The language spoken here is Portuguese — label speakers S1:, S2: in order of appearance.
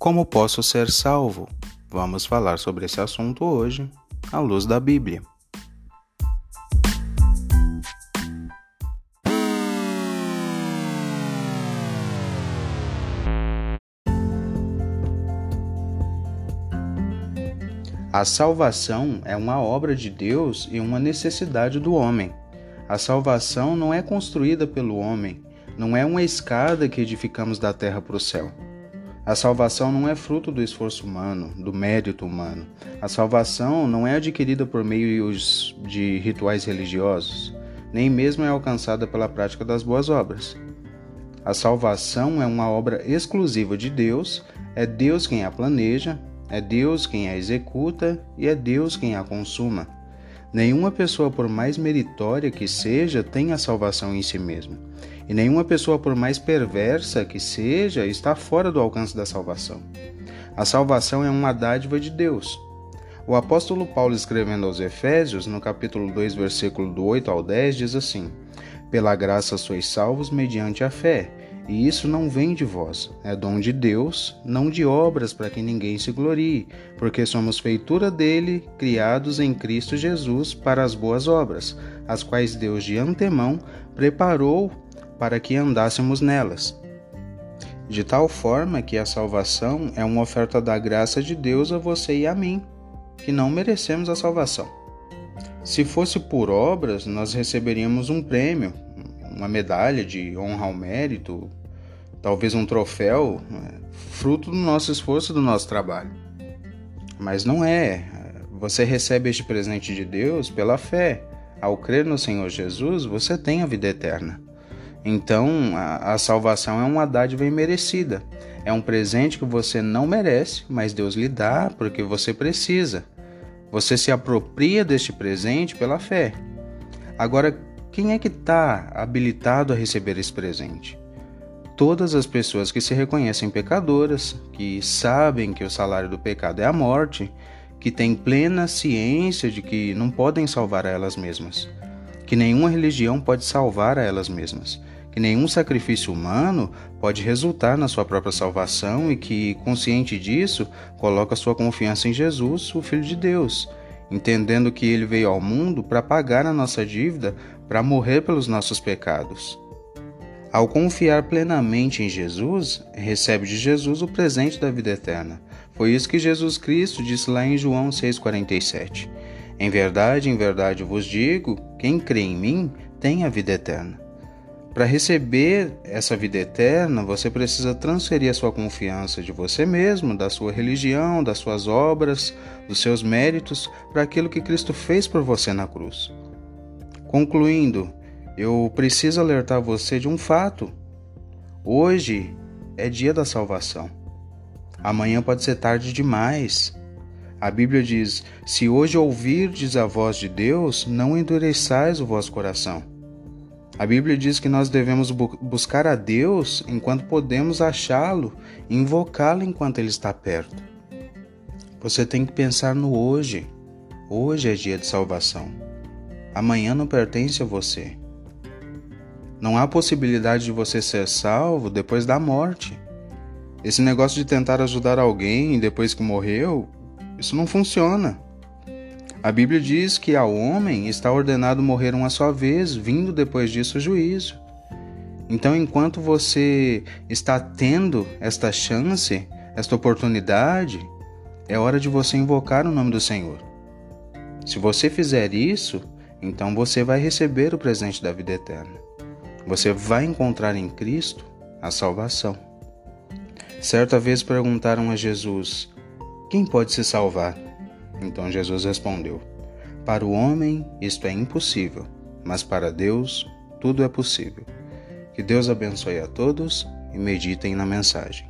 S1: Como posso ser salvo? Vamos falar sobre esse assunto hoje, à luz da Bíblia. A salvação é uma obra de Deus e uma necessidade do homem. A salvação não é construída pelo homem, não é uma escada que edificamos da terra para o céu. A salvação não é fruto do esforço humano, do mérito humano. A salvação não é adquirida por meio de rituais religiosos, nem mesmo é alcançada pela prática das boas obras. A salvação é uma obra exclusiva de Deus, é Deus quem a planeja, é Deus quem a executa e é Deus quem a consuma. Nenhuma pessoa, por mais meritória que seja, tem a salvação em si mesma. E nenhuma pessoa, por mais perversa que seja, está fora do alcance da salvação. A salvação é uma dádiva de Deus. O apóstolo Paulo, escrevendo aos Efésios, no capítulo 2, versículo do 8 ao 10, diz assim: Pela graça sois salvos mediante a fé e isso não vem de vós, é dom de Deus, não de obras para que ninguém se glorie, porque somos feitura dele, criados em Cristo Jesus para as boas obras, as quais Deus de antemão preparou para que andássemos nelas. De tal forma que a salvação é uma oferta da graça de Deus a você e a mim, que não merecemos a salvação. Se fosse por obras, nós receberíamos um prêmio, uma medalha de honra ao mérito, talvez um troféu, né, fruto do nosso esforço, do nosso trabalho. Mas não é. Você recebe este presente de Deus pela fé. Ao crer no Senhor Jesus, você tem a vida eterna. Então, a, a salvação é uma dádiva imerecida. É um presente que você não merece, mas Deus lhe dá porque você precisa. Você se apropria deste presente pela fé. Agora, quem é que está habilitado a receber esse presente? Todas as pessoas que se reconhecem pecadoras, que sabem que o salário do pecado é a morte, que têm plena ciência de que não podem salvar a elas mesmas, que nenhuma religião pode salvar a elas mesmas, que nenhum sacrifício humano pode resultar na sua própria salvação e que, consciente disso, coloca sua confiança em Jesus, o Filho de Deus, entendendo que ele veio ao mundo para pagar a nossa dívida, para morrer pelos nossos pecados. Ao confiar plenamente em Jesus, recebe de Jesus o presente da vida eterna. Foi isso que Jesus Cristo disse lá em João 6,47. Em verdade, em verdade vos digo: quem crê em mim tem a vida eterna. Para receber essa vida eterna, você precisa transferir a sua confiança de você mesmo, da sua religião, das suas obras, dos seus méritos, para aquilo que Cristo fez por você na cruz. Concluindo, eu preciso alertar você de um fato. Hoje é dia da salvação. Amanhã pode ser tarde demais. A Bíblia diz: Se hoje ouvirdes a voz de Deus, não endureçais o vosso coração. A Bíblia diz que nós devemos bu buscar a Deus enquanto podemos achá-lo, invocá-lo enquanto ele está perto. Você tem que pensar no hoje. Hoje é dia de salvação. Amanhã não pertence a você. Não há possibilidade de você ser salvo depois da morte. Esse negócio de tentar ajudar alguém depois que morreu, isso não funciona. A Bíblia diz que ao homem está ordenado morrer uma só vez, vindo depois disso o juízo. Então, enquanto você está tendo esta chance, esta oportunidade, é hora de você invocar o nome do Senhor. Se você fizer isso, então você vai receber o presente da vida eterna você vai encontrar em Cristo a salvação. Certa vez perguntaram a Jesus: Quem pode se salvar? Então Jesus respondeu: Para o homem isto é impossível, mas para Deus tudo é possível. Que Deus abençoe a todos e meditem na mensagem.